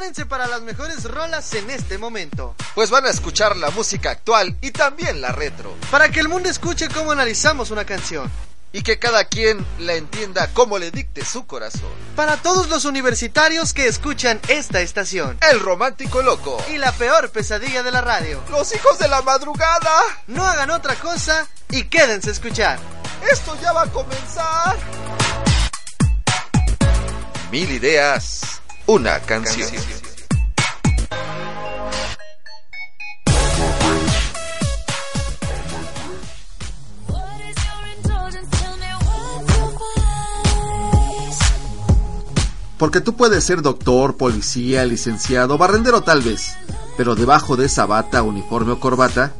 Prepárense para las mejores rolas en este momento. Pues van a escuchar la música actual y también la retro. Para que el mundo escuche cómo analizamos una canción. Y que cada quien la entienda como le dicte su corazón. Para todos los universitarios que escuchan esta estación. El romántico loco. Y la peor pesadilla de la radio. Los hijos de la madrugada. No hagan otra cosa y quédense a escuchar. Esto ya va a comenzar. Mil ideas, una canción. Porque tú puedes ser doctor, policía, licenciado, barrendero tal vez, pero debajo de esa bata, uniforme o corbata,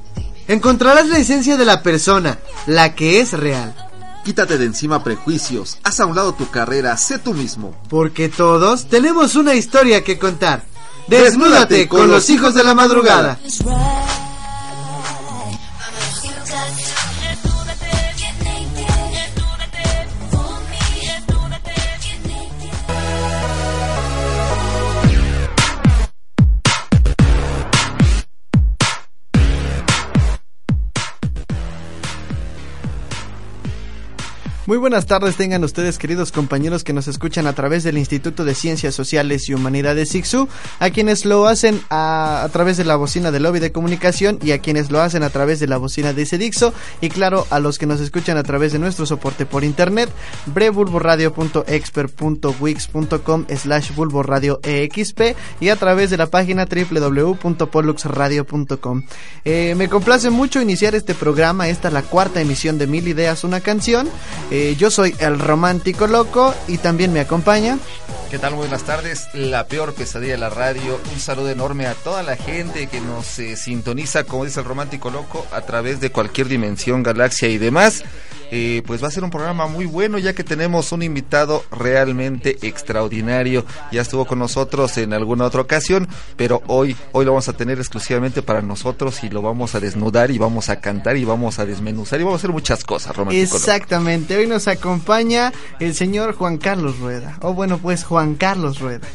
encontrarás la esencia de la persona, la que es real. Quítate de encima prejuicios, haz a un lado tu carrera, sé tú mismo. Porque todos tenemos una historia que contar. Desnúdate con los hijos de la madrugada. Muy buenas tardes tengan ustedes queridos compañeros que nos escuchan a través del Instituto de Ciencias Sociales y Humanidades ICSU, a quienes lo hacen a, través de la bocina del lobby de comunicación y a quienes lo hacen a través de la bocina de Cedixo y claro a los que nos escuchan a través de nuestro soporte por internet brevulboradio.expert.wix.com slash bulboradio exp y a través de la página www.poluxradio.com eh, me complace mucho iniciar este programa, esta es la cuarta emisión de Mil Ideas, una canción yo soy el romántico loco y también me acompaña. ¿Qué tal? Buenas tardes. La peor pesadilla de la radio. Un saludo enorme a toda la gente que nos eh, sintoniza, como dice el romántico loco, a través de cualquier dimensión, galaxia y demás. Eh, pues va a ser un programa muy bueno ya que tenemos un invitado realmente extraordinario. Ya estuvo con nosotros en alguna otra ocasión, pero hoy, hoy lo vamos a tener exclusivamente para nosotros y lo vamos a desnudar y vamos a cantar y vamos a desmenuzar y vamos a hacer muchas cosas, romántico. Exactamente, hoy nos acompaña el señor Juan Carlos Rueda. O bueno, pues Juan Carlos Rueda.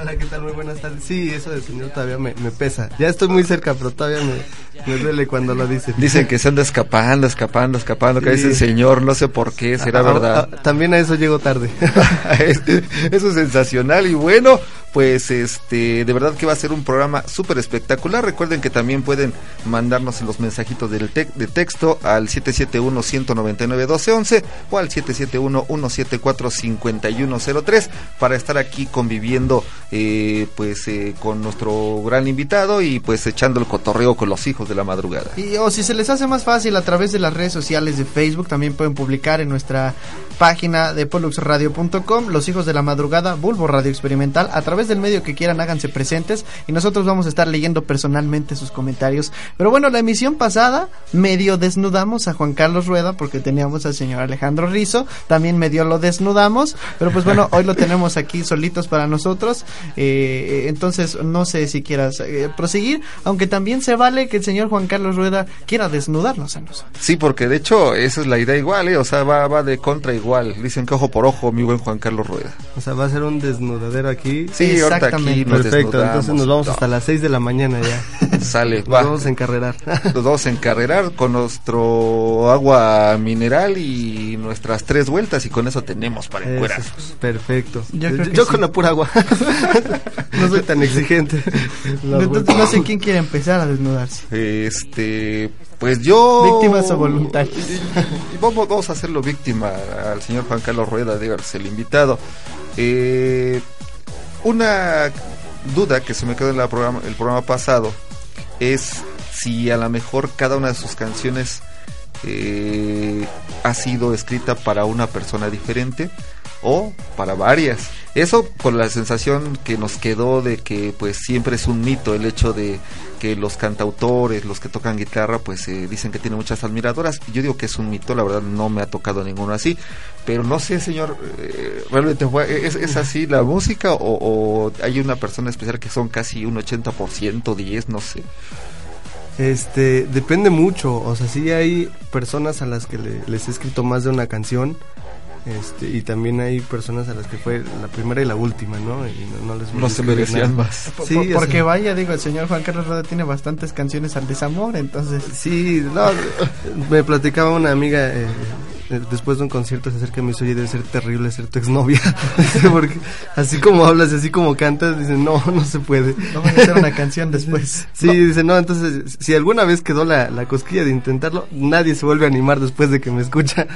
Hola, ¿qué tal? Muy buenas tardes. Sí, eso del señor todavía me, me pesa. Ya estoy muy cerca, pero todavía me, me duele cuando lo dicen. Dicen que se anda escapando, escapando, escapando, que dice el señor, no sé por qué, será verdad. también a eso llego tarde. eso es sensacional y bueno, pues este, de verdad que va a ser un programa súper espectacular. Recuerden que también pueden mandarnos los mensajitos del de texto al 771-199-1211 o al 771-174-5103 para estar aquí conviviendo eh, pues eh, con nuestro gran invitado y pues echando el cotorreo con los hijos de la madrugada. Y o si se les hace más fácil a través de las redes sociales de Facebook, también pueden publicar en nuestra página de poluxradio.com Los hijos de la madrugada, Bulbo Radio Experimental, a través del medio que quieran háganse presentes y nosotros vamos a estar leyendo personalmente sus comentarios. Pero bueno, la emisión pasada medio desnudamos a Juan Carlos Rueda porque teníamos al señor Alejandro Rizo, también medio lo desnudamos, pero pues bueno, hoy lo tenemos aquí solitos para nosotros, eh, entonces no sé si quieras eh, proseguir, aunque también se vale que el señor Juan Carlos Rueda quiera desnudarnos a nosotros. Sí, porque de hecho esa es la idea igual, ¿eh? o sea, va, va de contra igual. Dicen que ojo por ojo, mi buen Juan Carlos Rueda. O sea, va a ser un desnudadero aquí. Sí, Exactamente. Perfecto, entonces nos vamos hasta las 6 de la mañana ya. Sale, nos vamos a encarrerar. Nos vamos a encarrerar con nuestro agua mineral y nuestras tres vueltas y con eso tenemos para encuerar. Perfecto. Yo, con la pura agua. no soy tan exigente. Entonces no sé quién quiere empezar a desnudarse. Este, pues yo... Víctimas o voluntarios. Vamos, vamos a hacerlo víctima al señor Juan Carlos Rueda, de el invitado. Eh, una duda que se me quedó en la programa, el programa pasado es si a lo mejor cada una de sus canciones eh, ha sido escrita para una persona diferente o para varias. Eso con la sensación que nos quedó de que pues siempre es un mito el hecho de que los cantautores, los que tocan guitarra, pues eh, dicen que tienen muchas admiradoras. Yo digo que es un mito, la verdad no me ha tocado ninguno así. Pero no sé, señor, eh, ¿realmente es, así la música o, hay una persona especial que son casi un 80%, 10, no sé? Este, depende mucho, o sea, sí hay personas a las que les he escrito más de una canción, Este, y también hay personas a las que fue la primera y la última, ¿no? Y no, no les voy No se merecían nada. más. Por- Sí, por- porque sea- vaya, digo, el señor Juan Carlos Roda tiene bastantes canciones al desamor, entonces... Sí, no, me platicaba una amiga eh, eh, después de un concierto se acerca y me dice, oye, debe ser terrible ser tu exnovia. Dice, Porque así como hablas y así como cantas, dice, no, no se puede. Vamos a hacer una canción después. Sí, dice, no, entonces, si alguna vez quedó la, la cosquilla de intentarlo, nadie se vuelve a animar después de que me escucha.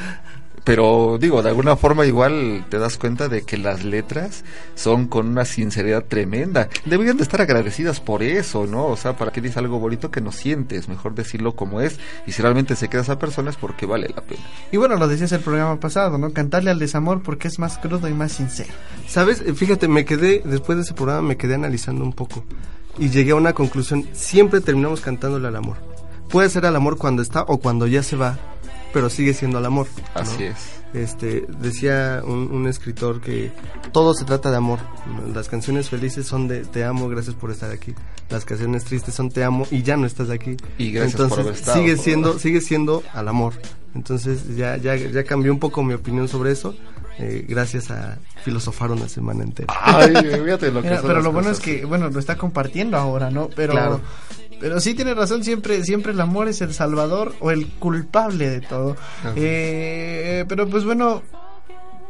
Pero digo, de alguna forma igual te das cuenta de que las letras son con una sinceridad tremenda. Deberían de estar agradecidas por eso, ¿no? O sea, para que dices algo bonito que no sientes, mejor decirlo como es. Y si realmente se queda esa persona es porque vale la pena. Y bueno, lo decías el programa pasado, ¿no? Cantarle al desamor porque es más crudo y más sincero. ¿Sabes? Eh, Fíjate, me quedé, después de ese programa me quedé analizando un poco y llegué a una conclusión. Siempre terminamos cantándole al amor. Puede ser al amor cuando está o cuando ya se va, pero sigue siendo al amor. ¿no? Así es. Este, decía un, un escritor que todo se trata de amor. Las canciones felices son de te amo, gracias por estar aquí. Las canciones tristes son te amo y ya no estás aquí. Y gracias por Entonces, haber estado. Sigue siendo, sigue siendo al amor. Entonces ya, ya, ya cambió un poco mi opinión sobre eso. eh, gracias a filosofar una semana entera. Ay, fíjate lo que Mira, son pero las lo bueno es que, bueno, lo está compartiendo ahora, ¿no? Pero, Claro. Pero sí tiene razón, siempre, siempre el amor es el salvador o el culpable de todo. Eh, pero pues bueno,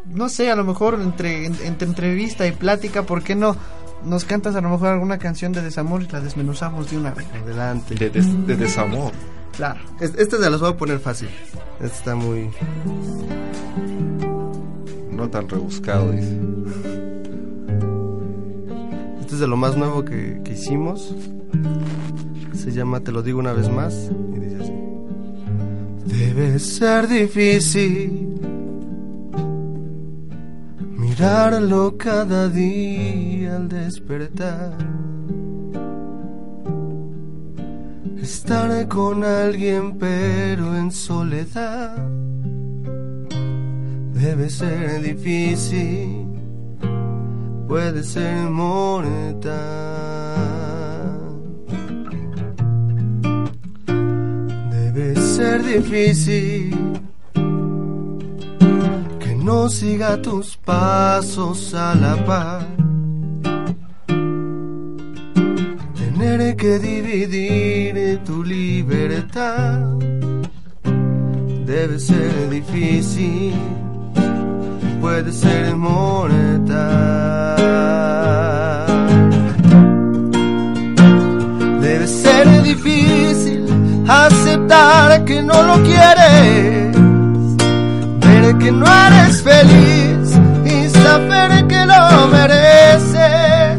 no sé, a lo mejor entre, en- entre entrevista y plática, ¿por qué no nos cantas a lo mejor alguna canción de desamor y la desmenuzamos de una vez? Adelante. de, des- de desamor. Claro. Es- Esta se las voy a poner fácil. Esta está muy... No tan rebuscado, dice. Este es de lo más nuevo que, que hicimos. Se llama Te lo digo una vez más. Y dice así. Debe ser difícil mirarlo cada día al despertar. Estar con alguien pero en soledad. Debe ser difícil puede ser mortal. Ser difícil que no siga tus pasos a la par. Tener que dividir tu libertad debe ser difícil puede ser mortal. Debe ser difícil aceptar que no lo quieres, ver que no eres feliz y saber que lo mereces.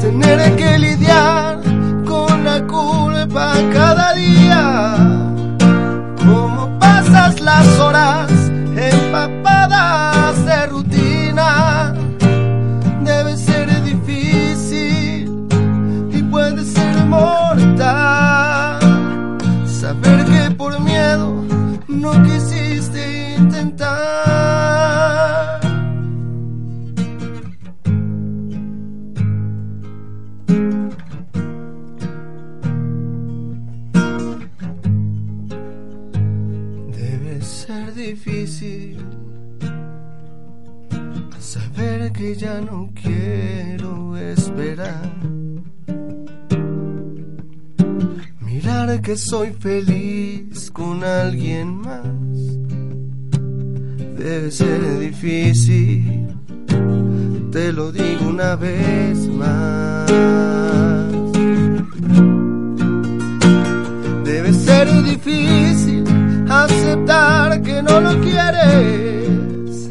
Tener que lidiar con la culpa cada día cómo pasas las ya no quiero esperar. Mirar que soy feliz con alguien más. Debe ser difícil, te lo digo una vez más. Debe ser difícil aceptar que no lo quieres,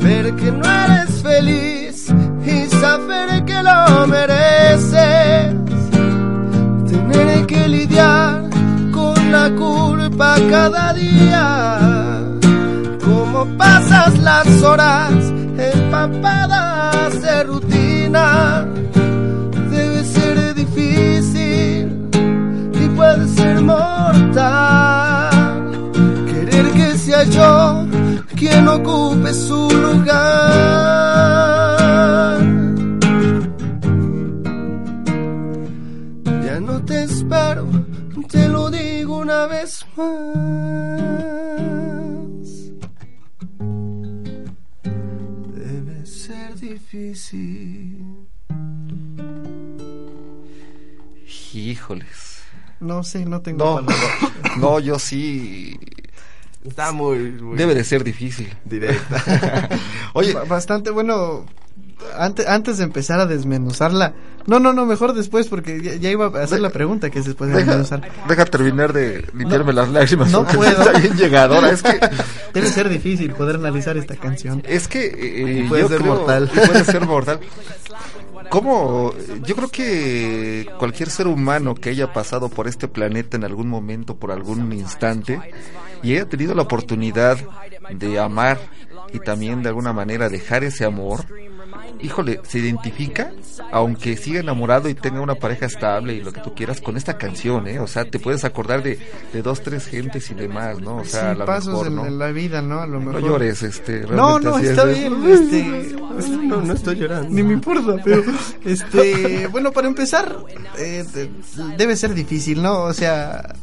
ver que no cada día, como pasas las horas empapadas de rutina. Debe ser difícil y puede ser mortal. Querer que sea yo quien ocupe su lugar. Ya no te espero, te lo digo una vez Debe ser difícil. Híjoles. No sí, no tengo no. No, yo sí. Está muy, muy Debe de ser difícil. Directa. Oye. Bastante bueno antes, antes de empezar a desmenuzarla. No, no, no, mejor después porque ya, ya iba a hacer la pregunta que es después de deja, desmenuzar. deja terminar de limpiarme las lágrimas. no puedo. Está bien llegadora. Es que, Debe ser difícil poder analizar esta canción. es que eh, Y puede yo ser creo- mortal. puede ser mortal. ¿Cómo? Yo creo que cualquier ser humano que haya pasado por este planeta en algún momento, por algún instante, y haya tenido la oportunidad de amar y también de alguna manera dejar ese amor, híjole, se identifica, aunque siga enamorado y tenga una pareja estable y lo que tú quieras, con esta canción, ¿eh? O sea, te puedes acordar de, de dos, tres gentes y demás, ¿no? O sea, Sí, a lo pasos mejor, en, ¿no? en la vida, ¿no? A lo No mejor. llores, este. No, no, está es, ¿eh? bien. Este, no, no estoy llorando. Ni me importa, pero este, bueno, para empezar, eh, de- debe ser difícil, ¿no? O sea,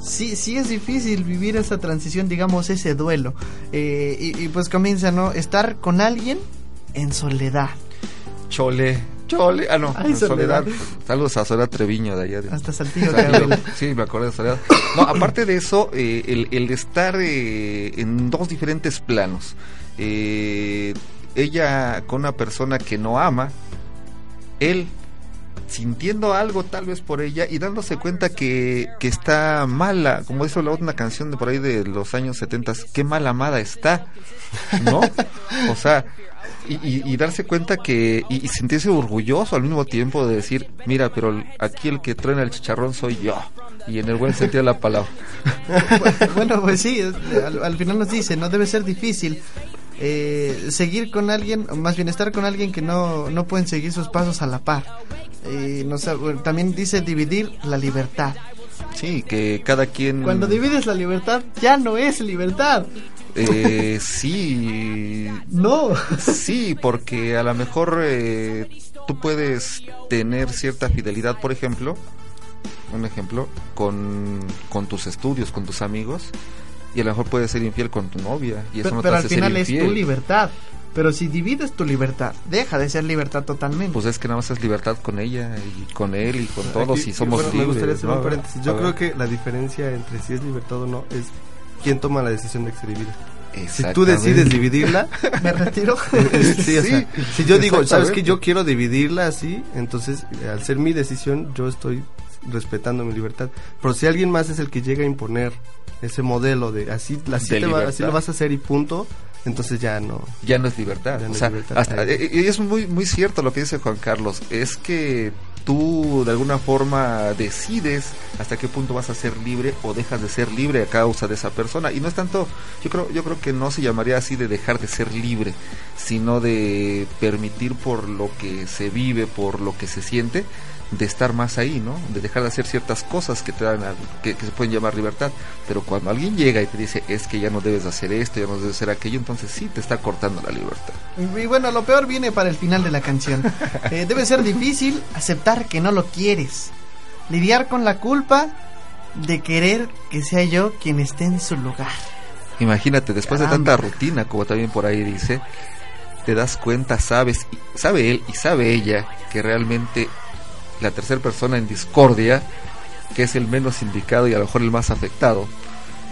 sí, sí es difícil vivir esa transición, digamos, ese duelo. Eh, y, y pues comienza, ¿no? Estar con alguien en soledad. Chole. Chole. Ah, no. Ay, Soledad. Soledad. Saludos a Soledad Treviño de allá. De... Hasta Saltillo. Sí, me acuerdo de Soledad. No, aparte de eso, eh, el, estar eh, en dos diferentes planos. Eh, ella con una persona que no ama, él sintiendo algo tal vez por ella y dándose cuenta que, que está mala, como dice la otra canción de por ahí de los años 70, qué mal amada está, ¿no? O sea, y, y- y darse cuenta que, y, y sentirse orgulloso al mismo tiempo de decir, mira, pero aquí el que truena el chicharrón soy yo, y en el buen sentido de la palabra. bueno, pues sí, al, al final nos dice, no debe ser difícil eh, seguir con alguien, más bien estar con alguien que no, no pueden seguir sus pasos a la par. Eh, no sé, bueno, también dice dividir la libertad. Sí, que cada quien... Cuando divides la libertad, ya no es libertad. Eh, sí, No. Sí, porque a lo mejor eh, tú puedes tener cierta fidelidad, por ejemplo, un ejemplo, con, con tus estudios, con tus amigos, y a lo mejor puedes ser infiel con tu novia, y eso Pero, no te pero al ser final es tu libertad. Pero si divides tu libertad, deja de ser libertad totalmente. Pues es que nada más es libertad con ella y con él y con todos Aquí, y somos bueno, Me gustaría libres. hacer ¿no? un paréntesis. Yo creo que la diferencia entre si es libertad o no es quién toma la decisión de que se divida. Si tú decides dividirla, Me retiro. sí, o sea, Sí, si yo digo, sabes que yo quiero dividirla así, entonces al ser mi decisión yo estoy respetando mi libertad. Pero si alguien más es el que llega a imponer ese modelo de así, así, De te va- así lo vas a hacer y punto, entonces ya no. ya no es libertad. No o es sea, libertad. hasta- Ahí. eh, eh, es muy, muy cierto lo que dice Juan Carlos. Es que tú de alguna forma decides hasta qué punto vas a ser libre o dejas de ser libre a causa de esa persona. Y no es tanto, yo creo, yo creo que no se llamaría así de dejar de ser libre, sino de permitir por lo que se vive, por lo que se siente, de estar más ahí, ¿no? De dejar de hacer ciertas cosas que te dan, a- que, que se pueden llamar libertad. Pero cuando alguien llega y te dice, es que ya no debes de hacer esto, ya no debes de hacer aquello, entonces sí te está cortando la libertad. Y bueno, lo peor viene para el final de la canción. Eh, debe ser difícil aceptar que no lo quieres. Lidiar con la culpa de querer que sea yo quien esté en su lugar. Imagínate, después de tanta rutina, como también por ahí dice, te das cuenta, sabes, y- sabe él y sabe ella que realmente la tercera persona en discordia, que es el menos indicado y a lo mejor el más afectado,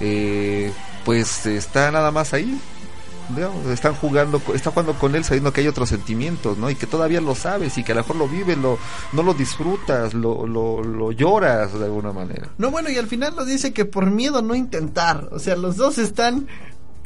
eh, pues está nada más ahí. digamos, están jugando, está jugando con él sabiendo que hay otros sentimientos, ¿no? Y que todavía lo sabes y que a lo mejor lo vives, lo, no lo disfrutas, lo, lo, lo lloras de alguna manera. No, bueno, y al final nos dice que por miedo no intentar. O sea, los dos están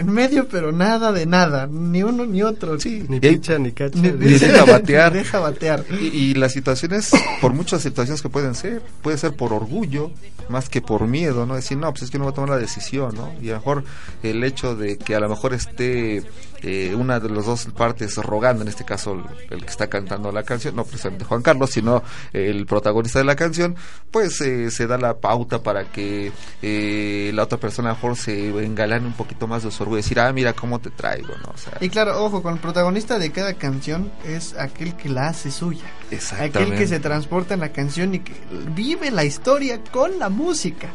en medio, pero nada de nada. Ni uno ni otro. Sí, Ni picha ni cacha. Ni- Ni deja batear. ni deja batear. Y, y las situaciones, por muchas situaciones que pueden ser, puede ser por orgullo, más que por miedo, ¿no? Decir, no, pues es que no voy a tomar la decisión, ¿no? Y a lo mejor el hecho de que a lo mejor esté eh, una de las dos partes rogando, en este caso el, el que está cantando la canción, no precisamente Juan Carlos, sino el protagonista de la canción, pues eh, se da la pauta para que eh, la otra persona mejor se engalane un poquito más de su orgullo, decir, ah, mira cómo te traigo, ¿no? O sea, Y claro, ojo, con el protagonista de cada canción es aquel que la hace suya. exactamente. Aquel que se transporta en la canción y que vive la historia con la música.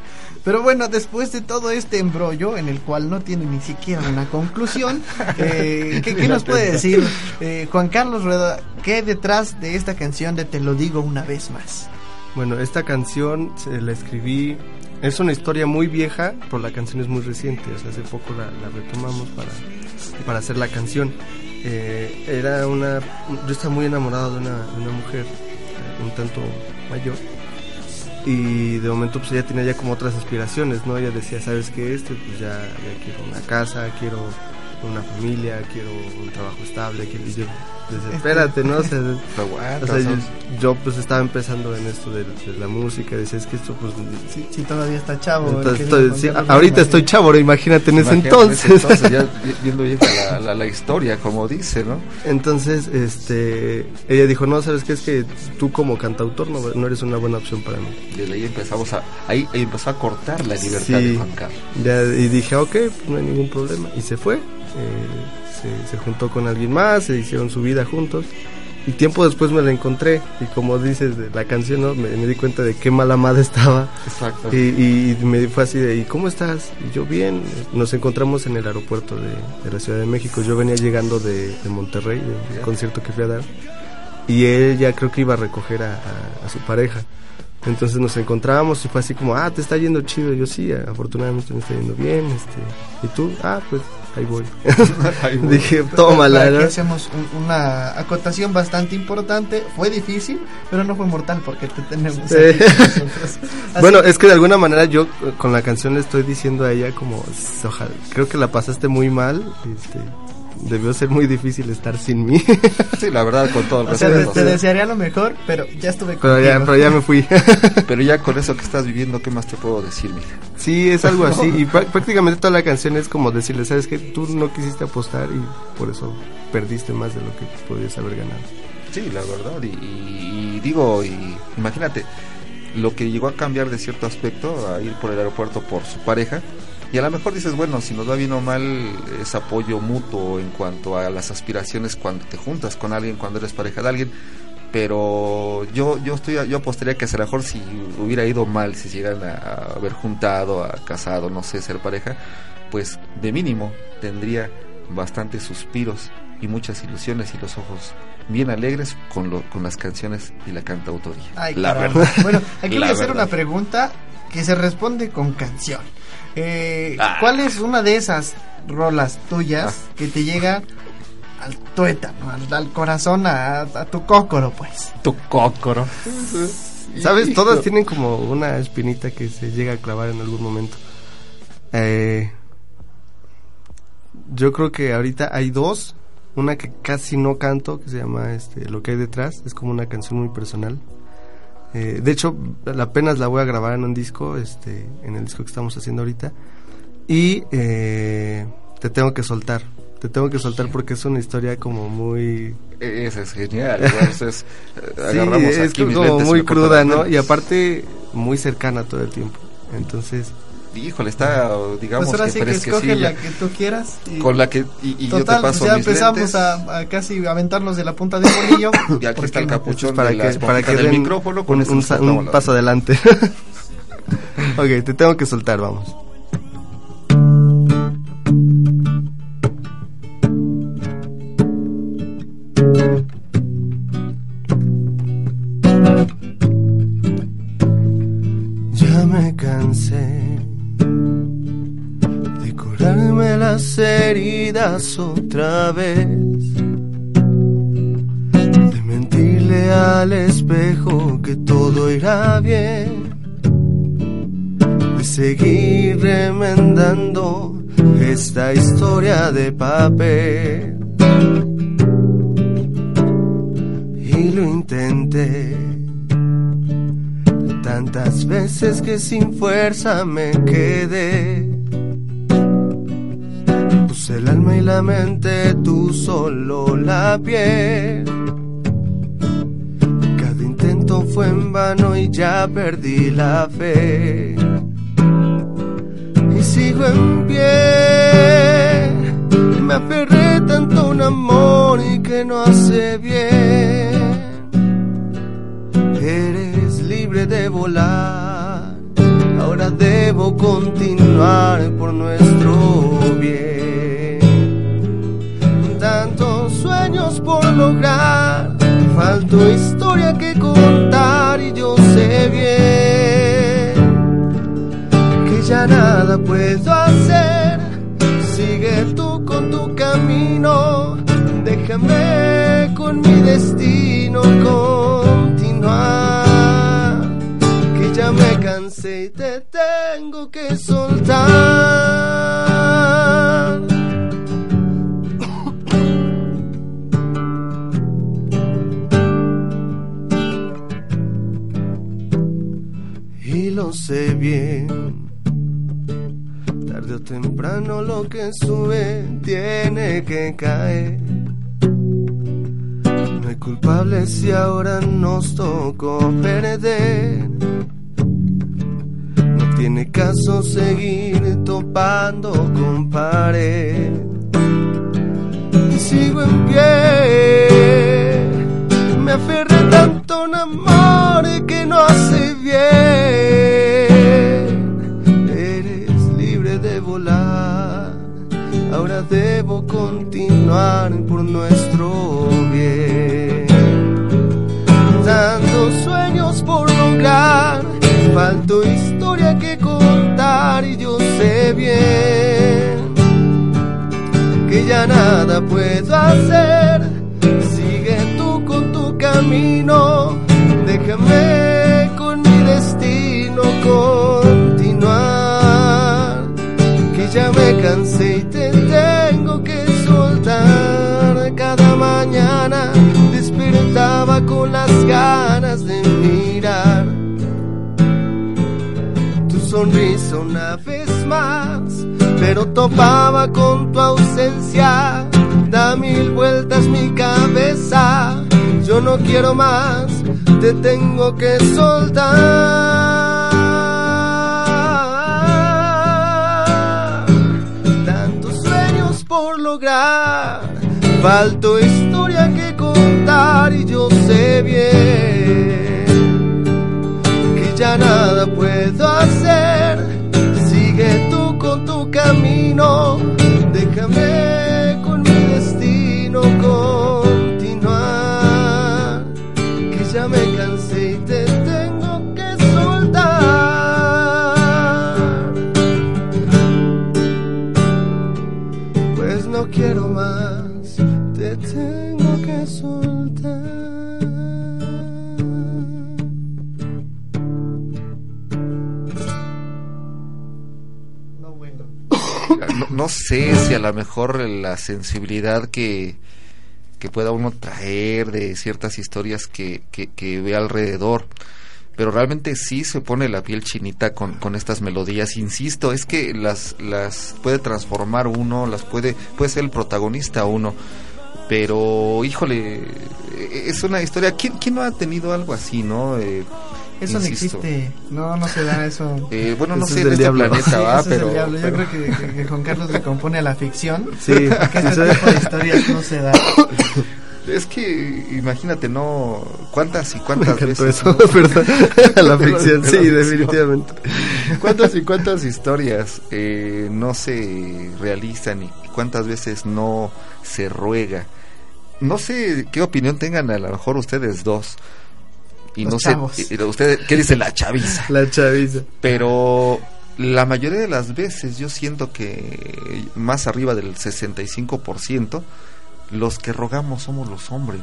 Pero bueno, después de todo este embrollo, en el cual no tiene ni siquiera una conclusión, eh, Eh, ¿qué, qué nos puede decir eh, Juan Carlos Rueda? ¿Qué hay detrás de esta canción de Te lo digo una vez más? Bueno, esta canción se la escribí. Es una historia muy vieja, pero la canción es muy reciente. O sea, hace poco la, la retomamos para, para hacer la canción. Eh, era una. Yo estaba muy enamorado de una, de una mujer, un tanto mayor. Y de momento, pues ella tenía ya como otras aspiraciones, ¿no? Ella decía, ¿sabes qué? Este, pues ya, ya quiero una casa, quiero una familia, quiero un trabajo estable. Quiero, yo, pues, espérate, ¿no? O sea, Aguanta, o sea, yo, pues estaba empezando en esto de, de la música, decía, es que esto pues... Si todavía está chavo. entonces, estoy- sí, ahorita estoy chavo, imagínate en ese entonces. entonces ya vi- viendo la, la, la historia, como dice, ¿no? Entonces, este, ella dijo, no, ¿sabes qué? Es que tú como cantautor no, no eres una buena opción para mí. Desde ahí empezamos a, ahí empezó a cortar la libertad Sí. de Juan Carlos. Ya, y dije, ok, pues no hay ningún problema. Y se fue, eh, se, se juntó con alguien más, se hicieron su vida juntos. Y tiempo después me la encontré. Y como dices de la canción, ¿no? me, me di cuenta de qué mala madre estaba. Exacto. Y, y me fue así de, ¿y cómo estás? Y yo bien, nos encontramos en el aeropuerto de, de la Ciudad de México. Yo venía llegando de, de Monterrey, de un concierto que fui a dar. Y él ya creo que iba a recoger a, a- a su pareja. Entonces nos encontrábamos y fue así como, ah, te está yendo chido. Y yo sí, afortunadamente me está yendo bien. Este, y tú, ah, pues ahí voy. Ahí voy. Dije, tómala, hacemos un- una acotación bastante importante. Fue difícil, pero no fue mortal porque te tenemos Sí. aquí Bueno, es que de alguna manera yo eh, con la canción le estoy diciendo a ella como, "S- ojalá, creo que la pasaste muy mal, este, debió ser muy difícil estar sin mí, Sí, la verdad, con todo el O sea, te, respeto. te desearía lo mejor, pero ya estuve pero ya, pero ya me fui. Pero ya con eso que estás viviendo, ¿qué más te puedo decir, mija? sí, es algo así, y prá- prácticamente toda la canción es como decirle, sabes que tú no quisiste apostar y por eso perdiste más de lo que podías haber ganado. Sí, la verdad. Y, y- y digo, y imagínate, lo que llegó a cambiar de cierto aspecto, a ir por el aeropuerto por su pareja. Y a lo mejor dices, bueno, si nos va bien o mal, es apoyo mutuo en cuanto a las aspiraciones cuando te juntas con alguien, cuando eres pareja de alguien. Pero yo yo estoy yo apostaría que a lo mejor si hubiera ido mal, si se llegaran a, a haber juntado, a casado, no sé, ser pareja, pues de mínimo tendría bastantes suspiros y muchas ilusiones y los ojos bien alegres con lo, con las canciones y la cantautoría. Ay, la caramba. verdad. Bueno, aquí voy a hacer una pregunta que se responde con canción. Eh, Ah. ¿Cuál es una de esas rolas tuyas Ah. que te llega al tuétano, al, al corazón, a, a tu cócoro, pues? Tu cócoro. ¿Sabes? Todas tienen como una espinita que se llega a clavar en algún momento. Eh, yo creo que ahorita hay dos. Una que casi no canto, que se llama este, Lo que hay detrás. Es como una canción muy personal. Eh, de hecho, apenas la voy a grabar en un disco, este, en el disco que estamos haciendo ahorita. Y eh, te tengo que soltar. Te tengo que soltar porque es una historia como muy Ese es genial. Entonces, eh, Sí, agarramos es aquí mis como lentes muy cruda, ¿no? Y aparte, muy cercana todo el tiempo. Entonces, Híjole, está, digamos, Pues ahora sí que escoge la que tú quieras. y- Con la que, y, y yo Total, te pues paso ya mis empezamos a, a casi aventarnos de la punta del bolillo. Y aquí ¿Por está el capuchón para de que, para que del den micrófono. Con un, un paso adelante. ok, te tengo que soltar, vamos. Las heridas otra vez, de mentirle al espejo que todo irá bien, de seguir remendando esta historia de papel. Y lo intenté tantas veces que sin fuerza me quedé. El alma y la mente, tú solo la piel. Cada intento fue en vano y ya perdí la fe. Y sigo en pie. Me aferré tanto a un amor y que no hace bien. Eres libre de volar. Debo continuar por nuestro bien. por lograr. Faltó historia que contar y yo sé bien que ya nada puedo hacer. Sigue tú con tu camino, déjame con mi destino continuar. Ya me cansé y te tengo que soltar. y lo sé bien. Tarde o temprano lo que sube tiene que caer. No hay culpables si ahora nos tocó perder. Tiene caso seguir topando con pared. Y sigo en pie. Me aferré tanto a un amor que no hace bien. Eres libre de volar. Ahora debo continuar por nuestro que ya nada puedo hacer. Sigue tú con tu camino, déjame con mi destino continuar. Que ya me cansé y te tengo que soltar. Cada mañana despertaba con las ganas de mirar tu sonrisa una vez más, pero topaba con tu ausencia. Da mil vueltas mi cabeza, yo no quiero más, te tengo que soltar. Tantos sueños por lograr, faltó historia que contar y yo sé bien que ya nada puedo hacer. Camino, déjame a lo mejor la sensibilidad que, que pueda uno traer de ciertas historias que, que, ve alrededor. Pero realmente sí se pone la piel chinita con, con estas melodías. Insisto, es que las, las puede transformar uno, las puede, puede ser el protagonista uno. Pero, híjole, es una historia. ¿Quién, quién no ha tenido algo así, no? Eh, Eso no insisto. existe. No, no se da eso. Eh, bueno, no Eso sé es del este diablo. planeta, va, Eso es el pero, diablo. Yo pero- creo que, que- que Juan Carlos le compone a la ficción. Sí, Que sí, este tipo de historias no se da. Es que imagínate, ¿no? ¿Cuántas y Me cuántas encantó veces? eso, ¿no? perdón. La ficción, sí, definitivamente. ¿Cuántas y cuántas historias eh, no se realizan y cuántas veces no se ruega? No sé qué opinión tengan a lo mejor ustedes dos. Y Los no chavos. sé, ustedes, ¿qué dice la chaviza? La chaviza. Pero la mayoría de las veces yo siento que más arriba del 65% los que rogamos somos los hombres.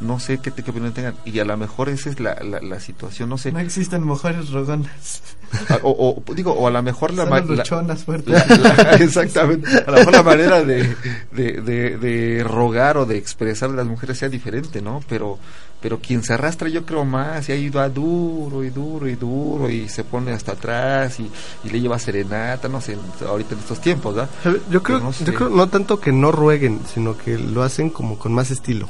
No sé qué, te- qué opinión tengan. Y a lo mejor esa es la, la, la situación, no sé. No existen mujeres rogonas. A- O, o, digo, o a lo mejor la, luchonas fuertes. la- la- exactamente. A lo mejor la manera de, de, de, de rogar o de expresar de las mujeres sea diferente, ¿no? Pero, pero quien se arrastra yo creo más y ahí va duro y duro y duro y se pone hasta atrás y, y le lleva serenata, no sé, ahorita en estos tiempos, ¿verdad? Yo creo, no sé. yo creo no tanto que no rueguen, sino que lo hacen como con más estilo.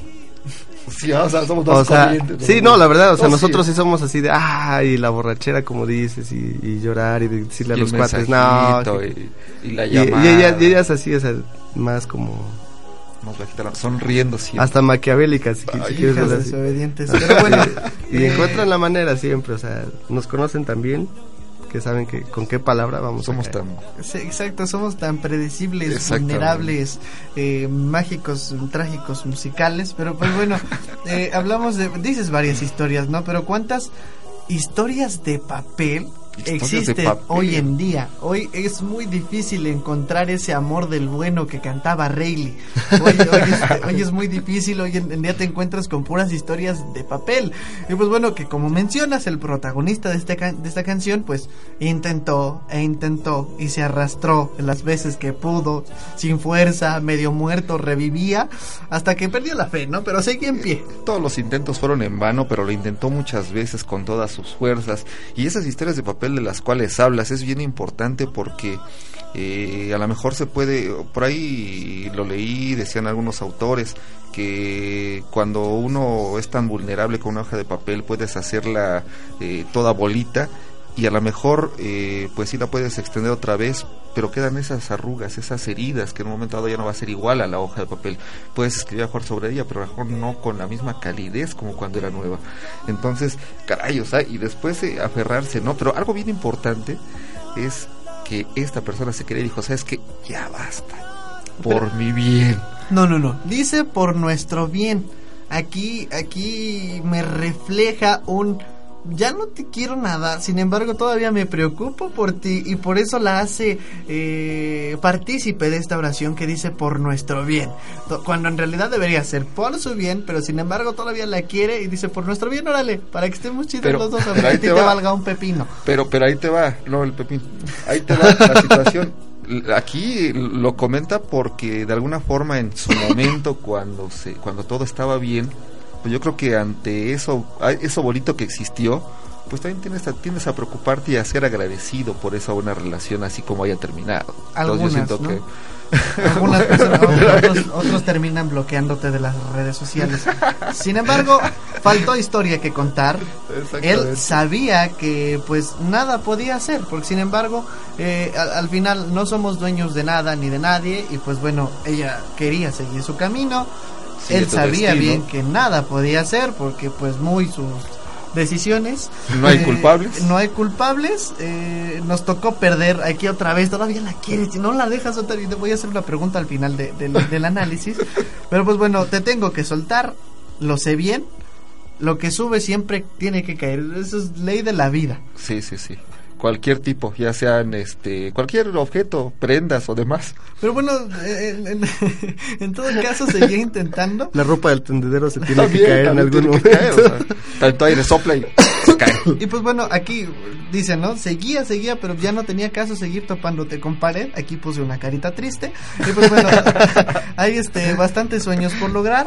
Sí, o sea, somos O sea, sí, no, la verdad, o sea, No, nosotros sí. sí somos así de, ah, y la borrachera, como dices, y, y llorar y decirle a Y los cuates, no. y, y la y, y llamada. ellas, y ellas así, o sea, más como, Más bajita la- sonriendo siempre. hasta maquiavélicas, si, si Ay, quieres desobedientes. Pero bueno, Y encuentran la manera siempre, o sea, nos conocen también que saben que con qué palabra vamos Somos a caer. tan... Sí, exacto, somos tan predecibles, vulnerables, eh, mágicos, trágicos, musicales, pero pues bueno, eh, hablamos de, dices varias historias, ¿no? Pero ¿cuántas historias de papel existen hoy en día? Hoy es muy difícil encontrar ese amor del bueno que cantaba Rayleigh. Hoy, hoy es, hoy es muy difícil, hoy en en día te encuentras con puras historias de papel. Y pues bueno, que como mencionas, el protagonista de, este can- de esta canción, pues intentó e intentó y se arrastró las veces que pudo, sin fuerza, medio muerto, revivía, hasta que perdió la fe, ¿no? Pero seguía en pie. Todos los intentos fueron en vano, pero lo intentó muchas veces con todas sus fuerzas. Y esas historias de papel de las cuales hablas es bien importante porque eh, a lo mejor se puede, por ahí lo leí, decían algunos autores, que cuando uno es tan vulnerable con una hoja de papel puedes hacerla eh, toda bolita y a lo mejor eh, pues sí la puedes extender otra vez pero quedan esas arrugas, esas heridas que en un momento dado ya no va a ser igual a la hoja de papel. Puedes escribir mejor sobre ella, pero a lo mejor no con la misma calidez como cuando era nueva. Entonces, caray, o sea, y después eh, aferrarse, ¿no? Pero algo bien importante es que esta persona se quería y dijo, ¿sabes qué? Ya basta. Por mi bien. No, no, no. Dice por nuestro bien. Aquí, aquí me refleja un ya no te quiero nada, sin embargo todavía me preocupo por ti y por eso la hace eh, partícipe de esta oración que dice por nuestro bien, cuando en realidad debería ser por su bien, pero sin embargo todavía la quiere y dice por nuestro bien, órale, para que estemos chidos Pero- los dos, a ahí ti te te va. valga un pepino. Pero, pero ahí te va, no el pepín. Ahí te va la situación. Aquí lo comenta porque de alguna forma en su momento cuando se, cuando todo estaba bien, pues yo creo que ante eso, eso bonito que existió, pues también tienes a, tiendes a preocuparte y a ser agradecido por esa buena relación así como haya terminado. Entonces yo Algunas, siento ¿no? que Algunas personas, otros, otros terminan bloqueándote de las redes sociales. Sin embargo, faltó historia que contar. Él sabía que pues nada podía hacer, porque sin embargo, eh, al, al final no somos dueños de nada ni de nadie y pues bueno, ella quería seguir su camino. Él sabía destino. bien que nada podía hacer porque pues muy sus decisiones. No hay Eh, culpables. No hay culpables. eh, nos tocó perder aquí otra vez. Todavía la quieres. Si no la dejas soltar. Y te voy a hacer una pregunta al final de- del- del análisis. Pero pues bueno, te tengo que soltar. Lo sé bien. Lo que sube siempre tiene que caer. Eso es ley de la vida. sí, sí, sí. Cualquier tipo, ya sean este, cualquier objeto, prendas o demás. Pero bueno, en, en- en todo caso seguía intentando. La ropa del tendedero se tiene También, que caer en algún momento. que caer, o sea, tanto aire sopla y se cae. Y pues bueno, aquí dice, ¿no? Seguía, seguía, pero ya no tenía caso seguir topándote con pared. Aquí puse una carita triste. Y pues bueno, hay este bastantes sueños por lograr.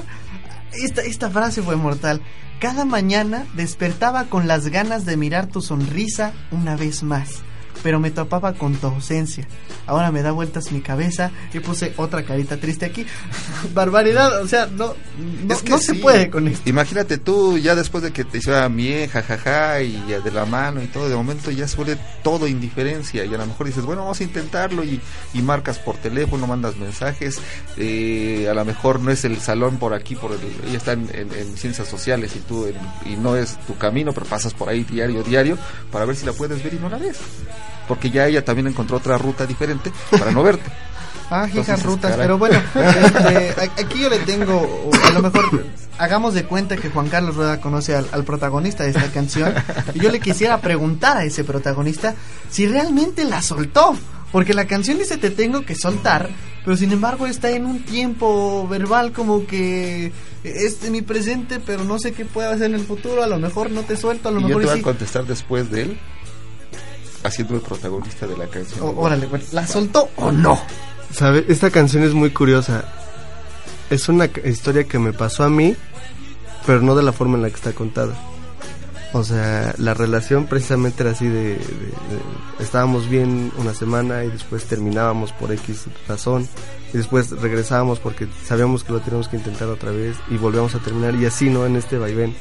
Esta, esta frase fue mortal. Cada mañana despertaba con las ganas de mirar tu sonrisa una vez más. Pero me topaba con tu ausencia. Ahora me da vueltas mi cabeza y puse otra carita triste aquí. Barbaridad, o sea, no, no, Es que no se puede con esto. Imagínate tú, ya después de que te hicieran bien, jajaja, y de la mano y todo, de momento ya se vuelve todo indiferencia. Y a lo mejor dices, bueno, vamos a intentarlo. Y, y marcas por teléfono, mandas mensajes. eh, a lo mejor no es el salón por aquí, por el, ella está en, en- en ciencias sociales y tú en- y no es tu camino, pero pasas por ahí diario, diario, para ver si la puedes ver y no la ves. Porque ya ella también encontró otra ruta diferente para no verte. Ah, hijas rutas, caray. pero bueno, este, aquí yo le tengo, a lo mejor hagamos de cuenta que Juan Carlos Rueda conoce al, al protagonista de esta canción y yo le quisiera preguntar a ese protagonista si realmente la soltó, porque la canción dice te tengo que soltar, pero sin embargo está en un tiempo verbal como que es mi presente, pero no sé qué pueda hacer en el futuro, a lo mejor no te suelto, a lo Y yo mejor te voy sí. a contestar después de él, haciendo el protagonista de la canción. O- órale, bueno, ¿la soltó o no? ¿Sabe? Esta canción es muy curiosa. Es una historia que me pasó a mí, pero no de la forma en la que está contada. O sea, la relación precisamente era así de, de- de- estábamos bien una semana y después terminábamos por X razón y después regresábamos porque sabíamos que lo teníamos que intentar otra vez y volvíamos a terminar y así, ¿no? En este vaivén.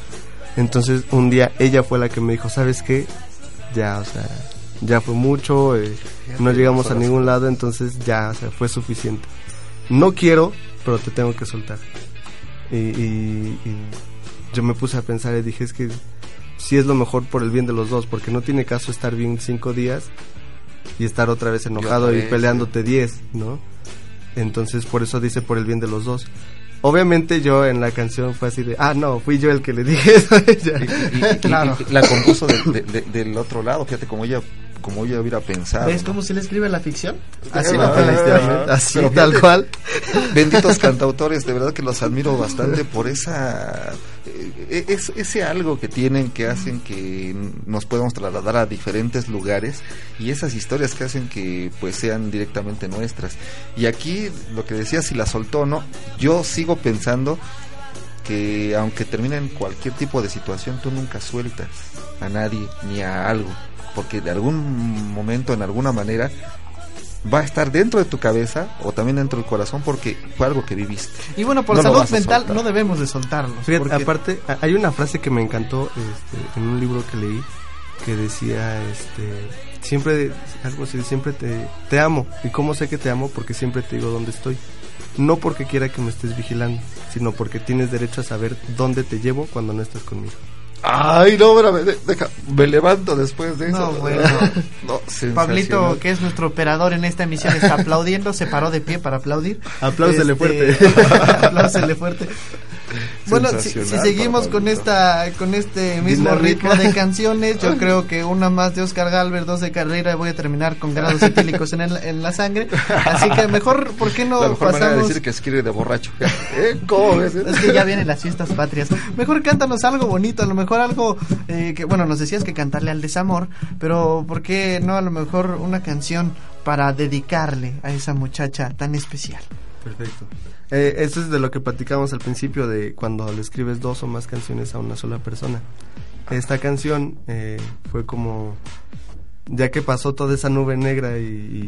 Entonces un día ella fue la que me dijo, ¿sabes qué? Ya, o sea, ya fue mucho, eh, no llegamos a ningún lado, entonces ya, o sea, fue suficiente. No quiero, pero te tengo que soltar. Y, y- y yo me puse a pensar y dije, es que sí es lo mejor por el bien de los dos, porque no tiene caso estar bien cinco días y estar otra vez enojado otra y peleándote diez, ¿no? Entonces por eso dice por el bien de los dos. Obviamente yo en la canción fue así de, ah, no, fui yo el que le dije eso a ella. Y, y- y- Claro. y la compuso de- de- de- del otro lado, fíjate como ella, como ella hubiera pensado. ¿Ves ¿no? cómo se le escribe la ficción? Así no, no, efectivamente. Así, Pero tal fíjate, cual. Benditos cantautores, de verdad que los admiro bastante por esa eh, es, ese algo que tienen que hacen que nos podamos trasladar a diferentes lugares y esas historias que hacen que pues sean directamente nuestras. Y aquí lo que decía si la soltó o no, yo sigo pensando que aunque termine en cualquier tipo de situación, tú nunca sueltas a nadie ni a algo, porque de algún momento, en alguna manera, va a estar dentro de tu cabeza o también dentro del corazón porque fue algo que viviste. Y bueno, por No salud mental no debemos de. Fíjate, porque- aparte, hay una frase que me encantó este, en un libro que leí que decía, este, siempre, algo así, siempre te, te amo. ¿Y cómo sé que te amo? Porque siempre te digo dónde estoy. No porque quiera que me estés vigilando, sino porque tienes derecho a saber dónde te llevo cuando no estás conmigo. Ay, no, espérame, de- deja, me levanto después de eso. No, bueno. No, Pablito, que es nuestro operador en esta emisión, está aplaudiendo, se paró de pie para aplaudir. Apláusele Este, fuerte. apláusele fuerte. Bueno, si, seguimos con esta con este mismo ritmo de canciones, yo creo que una más de Oscar Galvez, dos de Carrera y voy a terminar con grados etílicos en, el- en la sangre. Así que mejor, ¿por qué no La mejor manera de pasamos? decir que quiere de borracho. ¿Eh? ¿Cómo ves? Es que ya vienen las fiestas patrias. Mejor cántanos algo bonito, a lo mejor algo eh, que, bueno, nos decías que cantarle al desamor, pero ¿por qué no a lo mejor una canción para dedicarle a esa muchacha tan especial? Perfecto. Eh, eso es de lo que platicamos al principio de cuando le escribes dos o más canciones a una sola persona. Esta canción eh, fue como, ya que pasó toda esa nube negra y,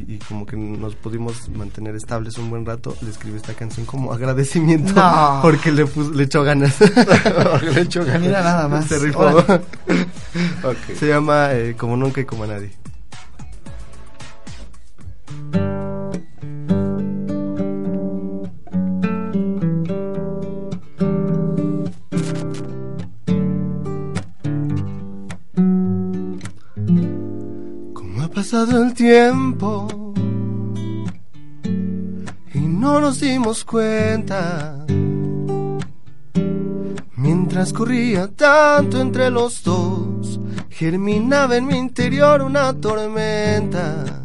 y- y como que nos pudimos mantener estables un buen rato, le escribí esta canción como agradecimiento No. porque le, pus- le echó ganas. Le echo ganas. Mira nada más. Se rifó. Se llama eh, Como Nunca y Como a Nadie. Pasado el tiempo y no nos dimos cuenta. Mientras corría tanto entre los dos, germinaba en mi interior una tormenta.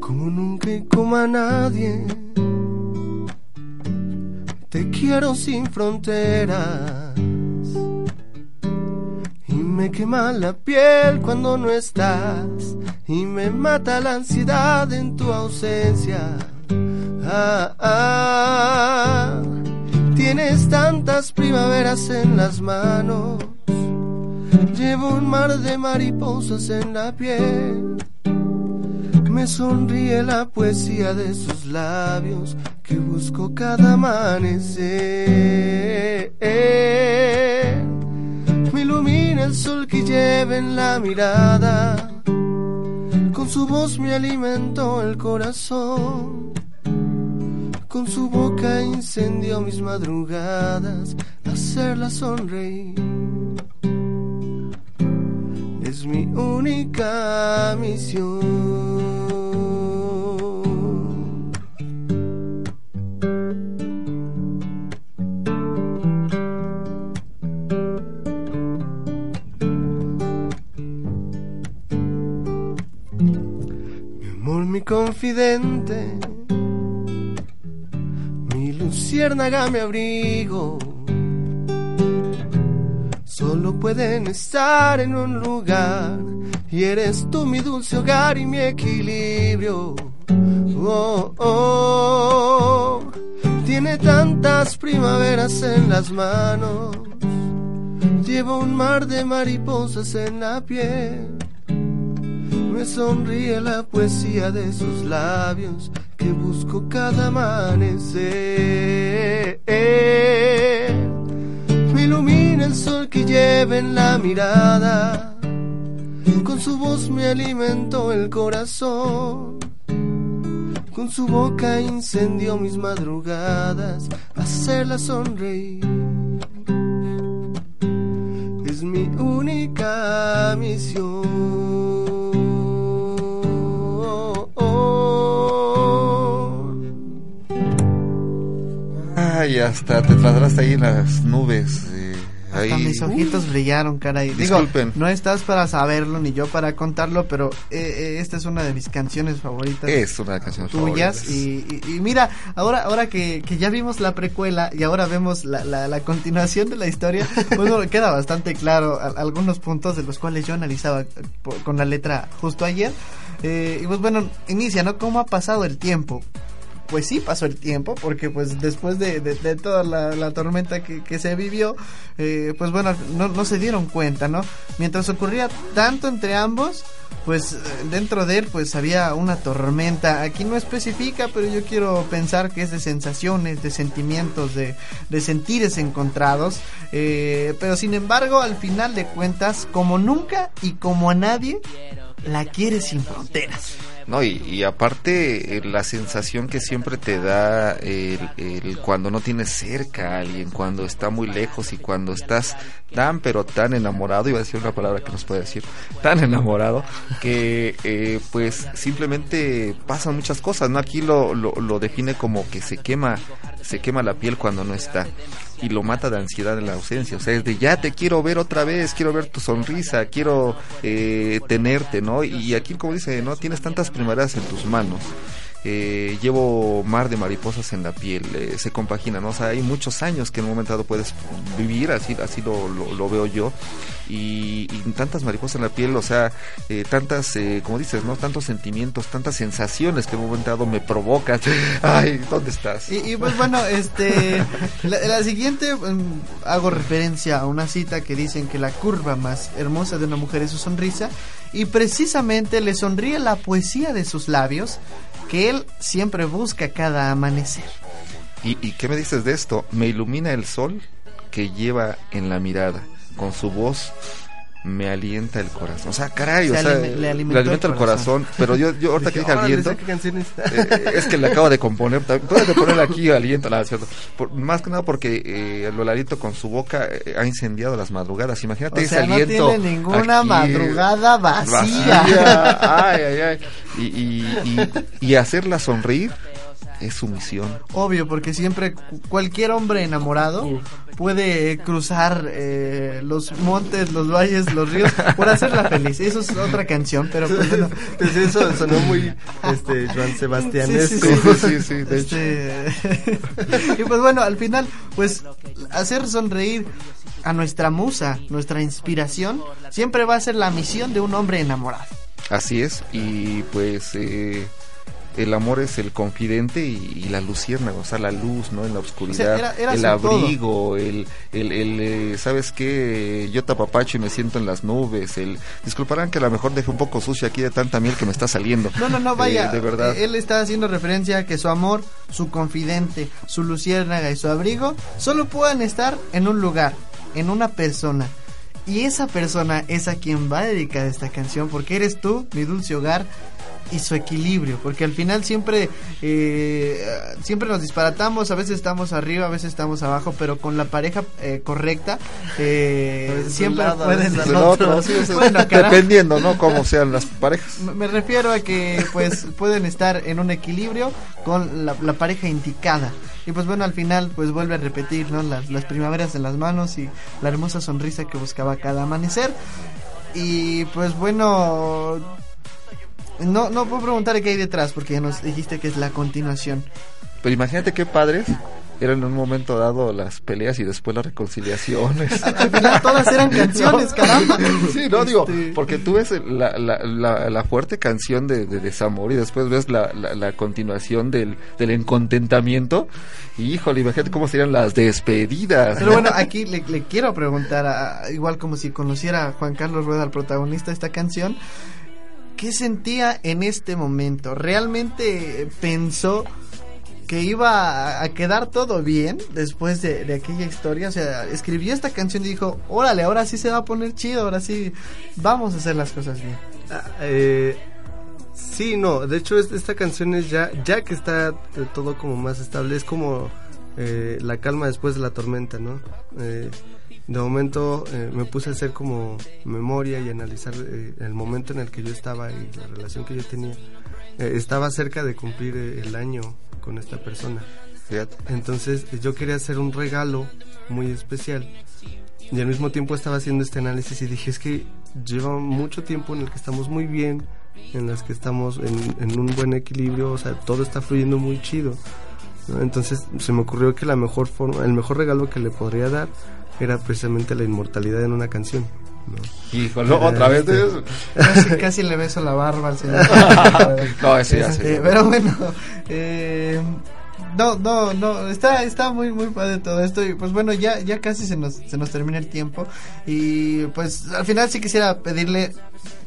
Como nunca y como a nadie, te quiero sin fronteras. Me quema la piel cuando no estás, y me mata la ansiedad en tu ausencia. Ah, ah. Tienes tantas primaveras en las manos. Llevo un mar de mariposas en la piel. Me sonríe la poesía de sus labios que busco cada amanecer. Sol que lleva en la mirada. Con su voz me alimentó el corazón. Con su boca incendió mis madrugadas, hacerla sonreír. Es mi única misión. Confidente mi luciérnaga, mi abrigo. Solo pueden estar en un lugar y eres tú mi dulce hogar y mi equilibrio. Oh, oh, tiene tantas primaveras en las manos, lleva un mar de mariposas en la piel. Me sonríe la poesía de sus labios que busco cada amanecer. Me ilumina el sol que lleva en la mirada. Con su voz me alimentó el corazón. Con su boca incendió mis madrugadas, hacerla sonreír. Ay, hasta te trasladaste ahí en las nubes. eh, ahí. Hasta mis ojitos brillaron, caray. Digo, Disculpen. no estás para saberlo ni yo para contarlo, pero eh, eh, esta es una de mis canciones favoritas. Es una canción tuyas y, y- y mira ahora ahora que, que ya vimos la precuela y ahora vemos la, la, la continuación de la historia pues bueno, queda bastante claro a- algunos puntos de los cuales yo analizaba eh, por- con la letra justo ayer Eh, y pues bueno inicia no cómo ha pasado el tiempo pues sí pasó el tiempo, porque pues después de, de- toda la, la tormenta que, que se vivió, eh, pues bueno, no, no se dieron cuenta, ¿no? Mientras ocurría tanto entre ambos, pues eh, dentro de él pues había una tormenta. Aquí no especifica, pero yo quiero pensar que es de sensaciones, de sentimientos, de, de sentires encontrados. Eh, pero sin embargo, al final de cuentas, como nunca y como a nadie, la quiere sin fronteras. No, y, y aparte eh, la sensación que siempre te da el, el cuando no tienes cerca a alguien, cuando está muy lejos y cuando estás tan pero tan enamorado, iba a decir una palabra que nos puede decir, tan enamorado, que eh, pues simplemente pasan muchas cosas, ¿no? Aquí lo, lo, lo define como que se quema, se quema la piel cuando no está y lo mata de ansiedad en la ausencia. O sea, es de ya te quiero ver otra vez, quiero ver tu sonrisa, quiero eh, tenerte, ¿no? Y aquí, como dice, ¿no? Tienes tantas primaveras en tus manos. Eh, llevo mar de mariposas en la piel, eh, se compagina, ¿no? O sea, hay muchos años que en un momento dado puedes vivir, así, así lo, lo, lo veo yo, y, y tantas mariposas en la piel, o sea, eh, tantas, eh, como dices, ¿no? Tantos sentimientos, tantas sensaciones que en un momento dado me provocan. Ay, ¿dónde estás? Y, y, pues bueno, este, la, la siguiente mm, hago referencia a una cita que dicen que la curva más hermosa de una mujer es su sonrisa y precisamente le sonríe la poesía de sus labios que él siempre busca cada amanecer. ¿Y, ¿Y qué me dices de esto? Me ilumina el sol que lleva en la mirada, con su voz me alienta el corazón. O sea, caray, Se o sea, alime- le alimenta el el corazón. Pero yo, yo ahorita que dije "Órale, aliento, ¿esa ¿qué canción es? eh, es que le acabo de componer. Puedes de poner aquí aliento, nada, ¿cierto? Por- más que nada porque eh, el aliento con su boca eh, ha incendiado las madrugadas. Imagínate O ese sea, no aliento. tiene ninguna aquí, madrugada vacía. vacía. Ay, ay, ay. Y, y, y, y hacerla sonreír es su misión. Obvio, porque siempre cu- cualquier hombre enamorado puede cruzar eh, los montes, los valles, los ríos por hacerla feliz. Eso es otra canción, pero pues bueno. Pues eso sonó muy este Joan Sí, Sebastianesco. sí, Sí, sí, sí, de hecho. Este, y pues bueno, al final, pues hacer sonreír a nuestra musa, nuestra inspiración, siempre va a ser la misión de un hombre enamorado. Así es, y pues eh, el amor es el confidente y, y la luciérnaga, o sea, la luz, ¿no? En la oscuridad, era- era el abrigo, el, el, el eh, ¿sabes qué? Yo tapapacho y me siento en las nubes, el... Disculparán que a lo mejor dejé un poco sucio aquí de tanta miel que me está saliendo. No, no, no, vaya. Eh, de verdad. eh, Él está haciendo referencia a que su amor, su confidente, su luciérnaga y su abrigo solo puedan estar en un lugar, en una persona. Y esa persona es a quien va a dedicar esta canción, porque eres tú, mi dulce hogar, y su equilibrio, porque al final siempre, eh, siempre nos disparatamos, a veces estamos arriba, a veces estamos abajo, pero con la pareja eh, correcta, eh, siempre lado, pueden veces Del al otro, sí, o sea, Bueno, caray. dependiendo, ¿no? Cómo sean las parejas. Me- Me refiero a que pues pueden estar en un equilibrio con la, la pareja indicada. Y pues bueno, al final pues vuelve a repetir, ¿no? Las, las primaveras en las manos y la hermosa sonrisa que buscaba cada amanecer. Y pues bueno, no, no puedo preguntar qué hay detrás porque ya nos dijiste que es la continuación. Pero imagínate qué padres eran en un momento dado las peleas y después las reconciliaciones. Al final todas eran canciones, caramba. Sí, no, digo, Este- porque tú ves la, la, la, la fuerte canción de, de desamor y después ves la, la, la continuación del, del encontentamiento. Y híjole, imagínate cómo serían las despedidas. Pero bueno, aquí le, le quiero preguntar, a- igual como si conociera a Juan Carlos Rueda, el protagonista de esta canción, ¿qué sentía en este momento? ¿Realmente pensó que iba a- quedar todo bien después de, aquella historia? O sea, escribió esta canción y dijo, órale, ahora sí se va a poner chido, ahora sí vamos a hacer las cosas bien. Ah, eh, sí, no, de hecho es- esta canción es ya, ya que está eh, todo como más estable, es como eh, la calma después de la tormenta, ¿no? Eh, de momento eh, me puse a hacer como memoria y analizar eh, el momento en el que yo estaba y la relación que yo tenía. Eh, estaba cerca de cumplir el año con esta persona. Fíjate. Entonces yo quería hacer un regalo muy especial y al mismo tiempo estaba haciendo este análisis y dije es que lleva mucho tiempo en el que estamos muy bien, en las que estamos en, en un buen equilibrio, o sea, todo está fluyendo muy chido. ¿no? Entonces se me ocurrió que la mejor forma, el mejor regalo que le podría dar era precisamente la inmortalidad en una canción. ¿no? Híjole, otra vez de eso. Casi, casi le beso la barba al señor. No, ese ya Este, se- pero bueno, eh, no, no, no, está, está muy, muy padre todo esto y pues bueno, ya, ya casi se nos, se nos termina el tiempo y pues al final sí quisiera pedirle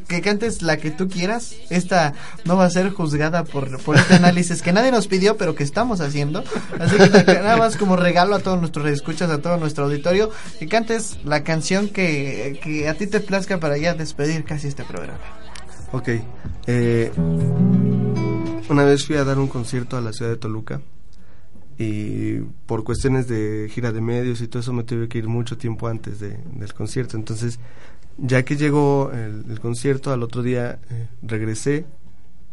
que cantes la que tú quieras. Esta no va a ser juzgada por, por este análisis que nadie nos pidió, pero que estamos haciendo. Así que nada más como regalo a todos nuestros escuchas, a todo nuestro auditorio, que cantes la canción que, que a ti te plazca para ya despedir casi este programa. Ok. eh, una vez fui a dar un concierto a la ciudad de Toluca y por cuestiones de gira de medios y todo eso me tuve que ir mucho tiempo antes de- del concierto. Entonces, ya que llegó el, concierto, al otro día eh, regresé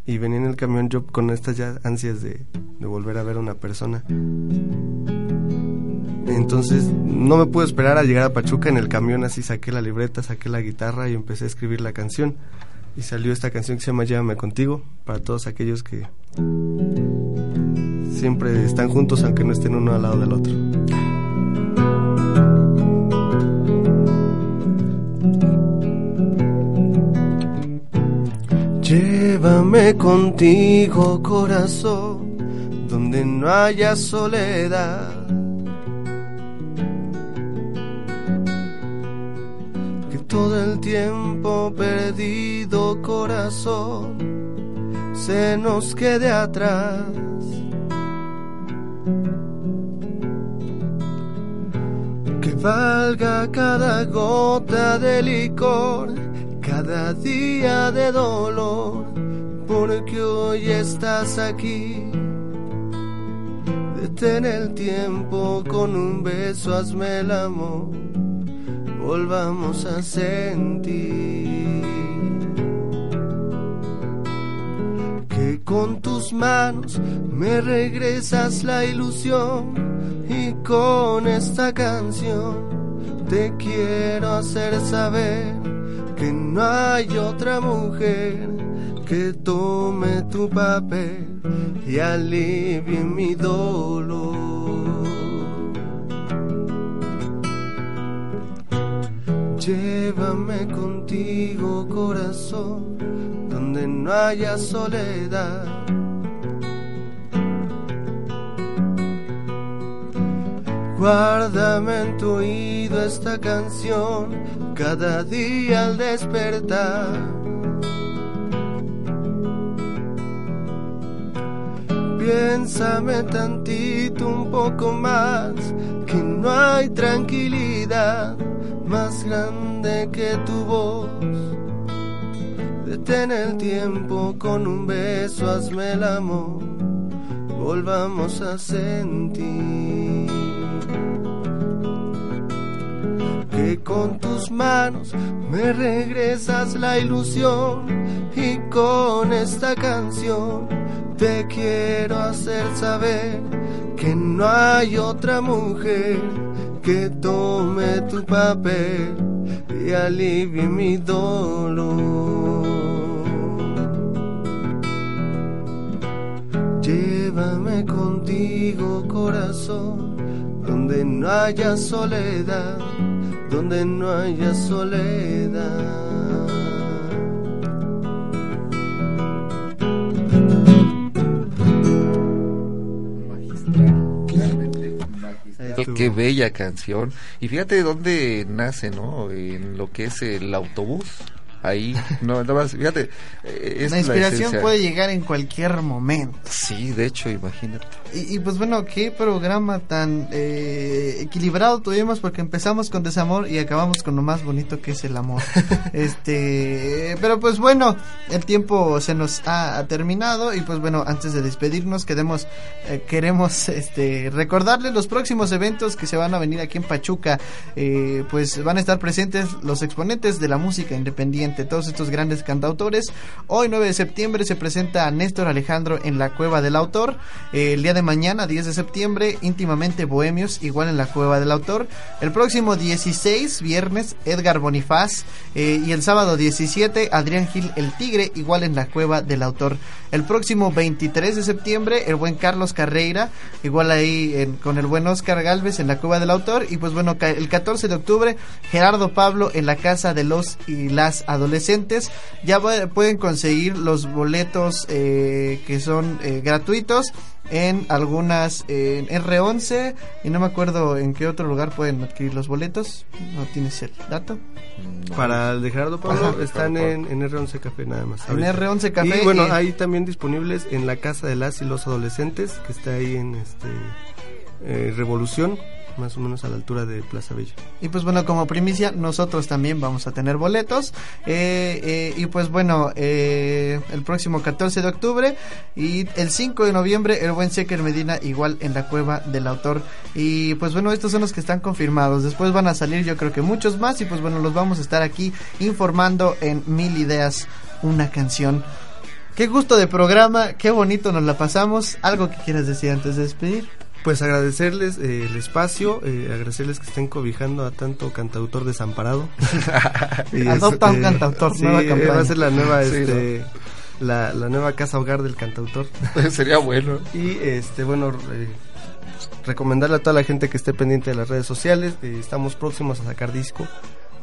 y venía en el camión yo con estas ya ansias de, de volver a ver a una persona. Entonces no me pude esperar a llegar a Pachuca en el camión, así saqué la libreta, saqué la guitarra y empecé a escribir la canción. Y salió esta canción que se llama Llévame contigo, para todos aquellos que siempre están juntos aunque no estén uno al lado del otro. Llévame contigo, corazón, donde no haya soledad. Que todo el tiempo perdido, corazón, se nos quede atrás. Que valga cada gota de licor, cada día de dolor, porque hoy estás aquí. Detén el tiempo con un beso, hazme el amor, volvamos a sentir. Que con tus manos me regresas la ilusión y con esta canción te quiero hacer saber que no hay otra mujer que tome tu papel y alivie mi dolor. Llévame contigo, corazón, donde no haya soledad. Guárdame en tu oído esta canción cada día al despertar. Piénsame tantito un poco más, que no hay tranquilidad más grande que tu voz. Detén el tiempo con un beso, hazme el amor, volvamos a sentir. Que con tus manos me regresas la ilusión y con esta canción te quiero hacer saber que no hay otra mujer que tome tu papel y alivie mi dolor. Llévame contigo, corazón, donde no haya soledad, donde no haya soledad. Qué bella canción. Y fíjate de dónde nace, ¿no? En lo que es el autobús. Ahí. No, nada más, fíjate. eh, es la inspiración puede llegar en cualquier momento. Sí, de hecho, imagínate. Y, y, pues bueno, qué programa tan eh, equilibrado tuvimos porque empezamos con desamor y acabamos con lo más bonito que es el amor. este, pero pues bueno, el tiempo se nos ha, ha terminado y pues bueno, antes de despedirnos queremos eh, queremos este recordarles los próximos eventos que se van a venir aquí en Pachuca. Eh, pues van a estar presentes los exponentes de la música independiente, todos estos grandes cantautores. Hoy 9 de septiembre se presenta Néstor Alejandro en la Cueva del Autor. El día de mañana, 10 de septiembre, íntimamente bohemios, igual en la Cueva del Autor. El próximo 16, viernes, Edgar Bonifaz. Eh, y el sábado 17, Adrián Gil el Tigre, igual en la Cueva del Autor. El próximo 23 de septiembre, el buen Carlos Carreira, igual ahí con el buen Oscar Galvez en la Cueva del Autor. Y pues bueno, el 14 de octubre, Gerardo Pablo en la Casa de los y las Adolescentes. Ya pu- pueden conseguir los boletos eh, que son eh, gratuitos en algunas en R11 y no me acuerdo en qué otro lugar pueden adquirir los boletos. ¿No tienes el dato? Para el de Gerardo Pablo Ajá. están en, en R11 Café nada más. En ahorita. R11 Café. Y bueno, hay también disponibles en la Casa de las y los Adolescentes, que está ahí en este eh, Revolución, más o menos a la altura de Plaza Bella. Y pues bueno, como primicia, nosotros también vamos a tener boletos. Eh, eh, y pues bueno, eh, el próximo 14 de octubre y el 5 de noviembre, el buen Secker Medina, igual en la cueva del autor. Y pues bueno, estos son los que están confirmados. Después van a salir, yo creo que muchos más. Y pues bueno, los vamos a estar aquí informando en Mil Ideas, una canción. Qué gusto de programa, qué bonito nos la pasamos. ¿Algo que quieras decir antes de despedir? Pues agradecerles eh, el espacio, eh, agradecerles que estén cobijando a tanto cantautor desamparado. Y, Adopta un cantautor, sí, nueva eh, campaña. Va a ser la nueva, Sí, este, la, la nueva casa hogar del cantautor. Sería bueno. Y este, bueno, eh, recomendarle a toda la gente que esté pendiente de las redes sociales. eh, estamos próximos a sacar disco.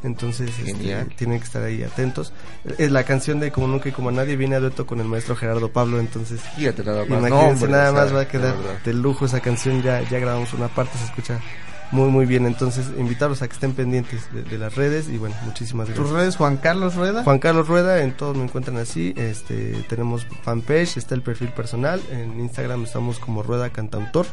Entonces este, tienen que estar ahí atentos. Es la canción de Como Nunca y Como Nadie viene a dueto con el maestro Gerardo Pablo. Entonces, Fíjate nada más. imagínense, No, hombre, nada o sea, más va a quedar de lujo esa canción. Ya, ya grabamos una parte, se escucha muy, muy bien. Entonces, invitarlos a que estén pendientes de, de las redes. Y bueno, muchísimas Tus gracias. redes, Juan Carlos Rueda. Juan Carlos Rueda, en todos me encuentran así. Este, tenemos fanpage, está el perfil personal. En Instagram estamos como Rueda Cantautor.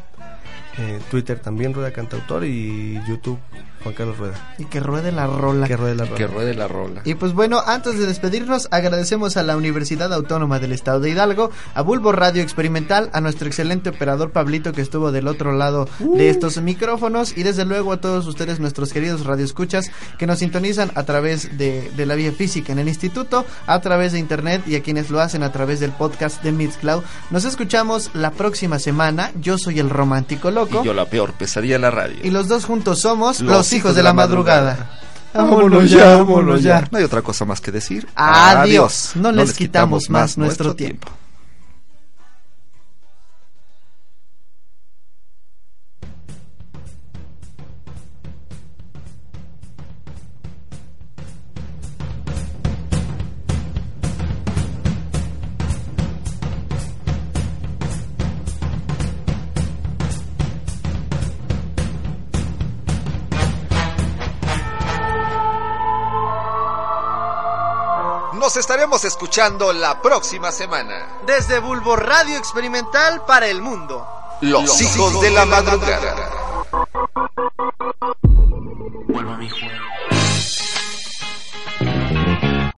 Eh, Twitter también Rueda Cantautor y YouTube Juan Carlos Rueda. Y que ruede la rola. Que ruede la Que rola. ruede la rola. Y pues bueno, antes de despedirnos, agradecemos a la Universidad Autónoma del Estado de Hidalgo, a Bulbo Radio Experimental, a nuestro excelente operador Pablito que estuvo del otro lado de estos micrófonos y desde luego a todos ustedes, nuestros queridos radioescuchas que nos sintonizan a través de, de la vía física en el instituto, a través de internet y a quienes lo hacen a través del podcast de Mixcloud. Nos escuchamos la próxima semana. Yo soy el romántico loco Y yo la peor pesadilla de la radio. y los dos juntos somos Los los, hijos de la madrugada. Vámonos ya, vámonos ya. No hay otra cosa más que decir. Adiós. No les quitamos más nuestro tiempo. Nos escuchando la próxima semana. Desde Bulbo Radio Experimental para el Mundo. Los, Los hijos, de la, madrugada. madrugada. Vuelvo mi juego.